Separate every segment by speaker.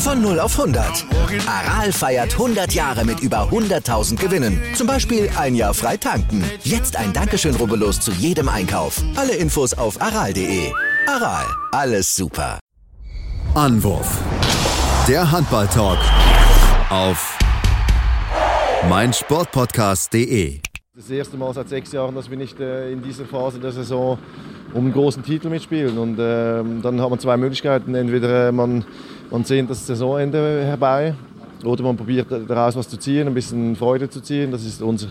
Speaker 1: Von 0 auf 100. Aral feiert 100 Jahre mit über 100.000 Gewinnen. Zum Beispiel ein Jahr frei tanken. Jetzt ein Dankeschön, rubbellos zu jedem Einkauf. Alle Infos auf aral.de. Aral, alles super.
Speaker 2: Anwurf. Der Handball-Talk auf meinsportpodcast.de.
Speaker 3: Das erste Mal seit sechs Jahren, dass wir nicht äh, in dieser Phase der Saison um einen großen Titel mitspielen. Und äh, dann hat man zwei Möglichkeiten. Entweder äh, man man sehnt das Saisonende herbei oder man probiert daraus was zu ziehen, ein bisschen Freude zu ziehen. Das ist unser,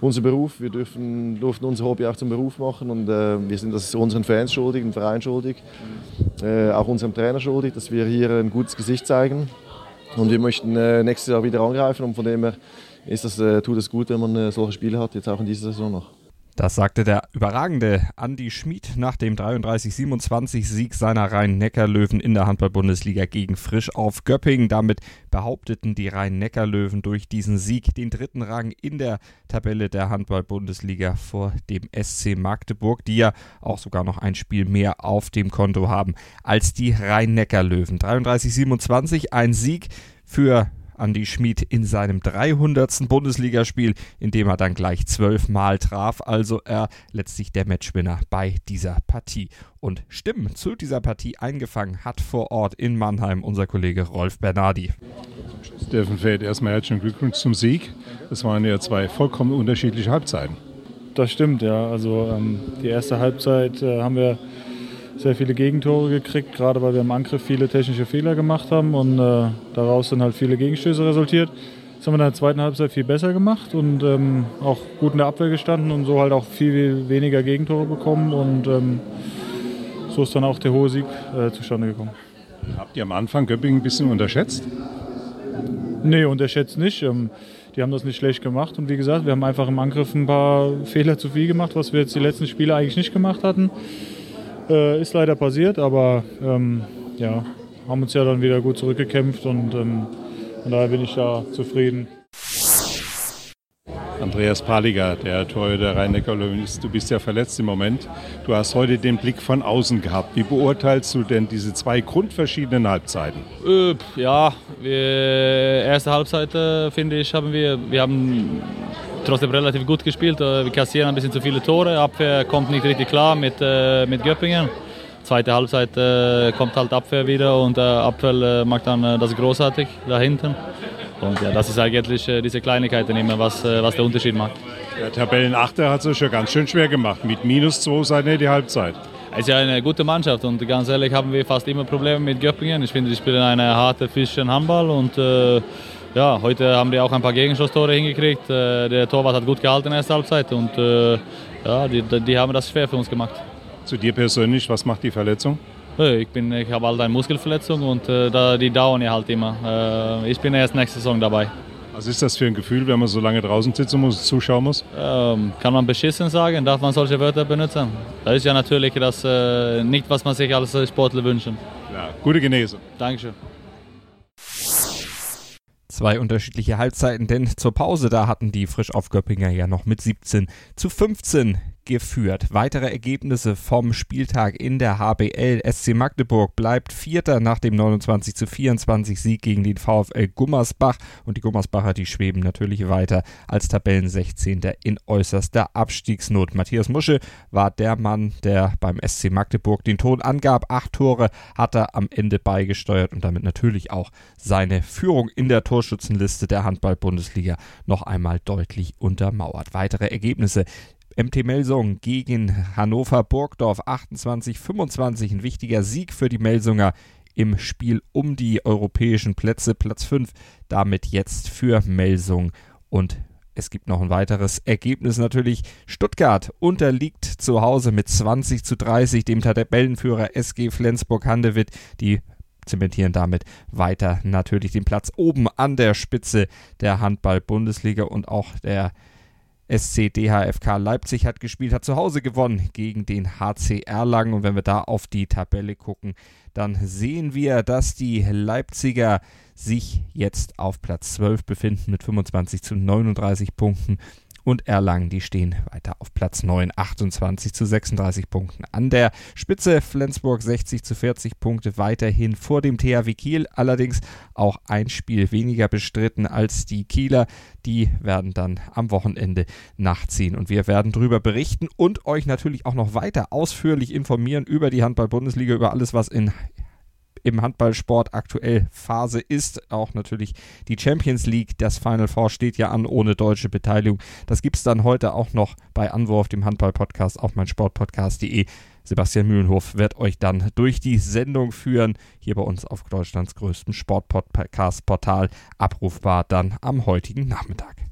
Speaker 3: unser Beruf. Wir dürfen, durften unser Hobby auch zum Beruf machen und äh, wir sind das unseren Fans schuldig, dem Verein schuldig, äh, auch unserem Trainer schuldig, dass wir hier ein gutes Gesicht zeigen. Und wir möchten äh, nächstes Jahr wieder angreifen und von dem her ist das, äh, tut es gut, wenn man äh, solche Spiele hat, jetzt auch in dieser Saison noch.
Speaker 4: Das sagte der überragende Andy Schmid nach dem 33-27-Sieg seiner Rhein-Neckar-Löwen in der Handball-Bundesliga gegen Frisch auf Göppingen. Damit behaupteten die Rhein-Neckar-Löwen durch diesen Sieg den dritten Rang in der Tabelle der Handball-Bundesliga vor dem SC Magdeburg, die ja auch sogar noch ein Spiel mehr auf dem Konto haben als die Rhein-Neckar-Löwen. 33-27, ein Sieg für Andy Schmid in seinem 300. Bundesligaspiel, in dem er dann gleich zwölfmal traf. Also er letztlich der Matchwinner bei dieser Partie. Und Stimmen zu dieser Partie eingefangen hat vor Ort in Mannheim unser Kollege Rolf Bernardi.
Speaker 5: Steffen Feld, erstmal herzlichen Glückwunsch zum Sieg. Das waren ja zwei vollkommen unterschiedliche Halbzeiten.
Speaker 6: Das stimmt, ja. Also ähm, die erste Halbzeit äh, haben wir sehr viele Gegentore gekriegt, gerade weil wir im Angriff viele technische Fehler gemacht haben und äh, daraus sind halt viele Gegenstöße resultiert. Das haben wir in der zweiten Halbzeit viel besser gemacht und ähm, auch gut in der Abwehr gestanden und so halt auch viel weniger Gegentore bekommen und ähm, so ist dann auch der hohe Sieg äh, zustande gekommen.
Speaker 5: Habt ihr am Anfang Göppingen ein bisschen unterschätzt?
Speaker 6: Nee, unterschätzt nicht. Ähm, die haben das nicht schlecht gemacht und wie gesagt, wir haben einfach im Angriff ein paar Fehler zu viel gemacht, was wir jetzt die letzten Spiele eigentlich nicht gemacht hatten. Äh, ist leider passiert, aber ähm, ja, haben uns ja dann wieder gut zurückgekämpft und ähm, von daher bin ich da zufrieden.
Speaker 5: Andreas Paliger, der Torhüter Rhein-Neckar Löwen ist. Du bist ja verletzt im Moment. Du hast heute den Blick von außen gehabt. Wie beurteilst du denn diese zwei grundverschiedenen Halbzeiten?
Speaker 7: Äh, ja, wir, erste Halbzeit äh, finde ich haben wir, wir haben trotzdem relativ gut gespielt. Äh, wir kassieren ein bisschen zu viele Tore. Abwehr kommt nicht richtig klar mit, äh, mit Göppingen. Zweite Halbzeit äh, kommt halt Abwehr wieder und Abwehr macht dann das großartig da hinten. Und ja, das ist eigentlich diese Kleinigkeiten immer, was, was der Unterschied macht.
Speaker 5: Der Tabellenachter hat es ja ganz schön schwer gemacht. Mit minus 2 seid die Halbzeit.
Speaker 7: Es ist ja eine gute Mannschaft und ganz ehrlich haben wir fast immer Probleme mit Göppingen. Ich finde, die spielen eine harte Fischchen Handball und äh, ja, heute haben die auch ein paar Gegenschusstore hingekriegt. Äh, der Torwart hat gut gehalten in der ersten Halbzeit und äh, ja, die, die haben das schwer für uns gemacht.
Speaker 5: Zu dir persönlich, was macht die Verletzung?
Speaker 7: Ich, ich habe halt eine Muskelverletzung und äh, die dauern ja halt immer. ich bin erst nächste Saison dabei.
Speaker 5: Was ist das für ein Gefühl, wenn man so lange draußen sitzen muss, zuschauen muss?
Speaker 7: Ähm, kann man beschissen sagen? Darf man solche Wörter benutzen? Das ist ja natürlich das, äh, nicht, was man sich als Sportler wünschen.
Speaker 5: Ja, gute Genesung.
Speaker 7: Dankeschön.
Speaker 4: Zwei unterschiedliche Halbzeiten, denn zur Pause da hatten die frisch auf Göppinger ja noch mit 17 zu 15 geführt. Weitere Ergebnisse vom Spieltag in der HBL. SC Magdeburg bleibt Vierter nach dem 29 zu 24 Sieg gegen den VfL Gummersbach und die Gummersbacher, die schweben natürlich weiter als Tabellen 16. in äußerster Abstiegsnot. Matthias Musche war der Mann, der beim SC Magdeburg den Ton angab. Acht Tore hat er am Ende beigesteuert und damit natürlich auch seine Führung in der Torschützenliste der Handball-Bundesliga noch einmal deutlich untermauert. Weitere Ergebnisse MT Melsung gegen Hannover Burgdorf 28-25. Ein wichtiger Sieg für die Melsunger im Spiel um die europäischen Plätze. Platz 5 damit jetzt für Melsung. Und es gibt noch ein weiteres Ergebnis natürlich. Stuttgart unterliegt zu Hause mit 20 zu 30 dem Tabellenführer SG Flensburg-Handewitt. Die zementieren damit weiter natürlich den Platz oben an der Spitze der Handball-Bundesliga und auch der SC DHFK Leipzig hat gespielt, hat zu Hause gewonnen gegen den HC Erlangen. Und wenn wir da auf die Tabelle gucken, dann sehen wir, dass die Leipziger sich jetzt auf Platz 12 befinden mit 25 zu 39 Punkten und Erlangen, die stehen weiter auf Platz 9, 28 zu 36 Punkten. An der Spitze Flensburg 60 zu 40 Punkte weiterhin vor dem THW Kiel, allerdings auch ein Spiel weniger bestritten als die Kieler. Die werden dann am Wochenende nachziehen und wir werden darüber berichten und euch natürlich auch noch weiter ausführlich informieren über die Handball-Bundesliga, über alles, was in im Handballsport aktuell Phase ist. Auch natürlich die Champions League. Das Final Four steht ja an ohne deutsche Beteiligung. Das gibt es dann heute auch noch bei Anwurf, dem Handball-Podcast auf mein Sportpodcast.de. Sebastian Mühlenhof wird euch dann durch die Sendung führen, hier bei uns auf Deutschlands größtem Sportpodcast-Portal, abrufbar dann am heutigen Nachmittag.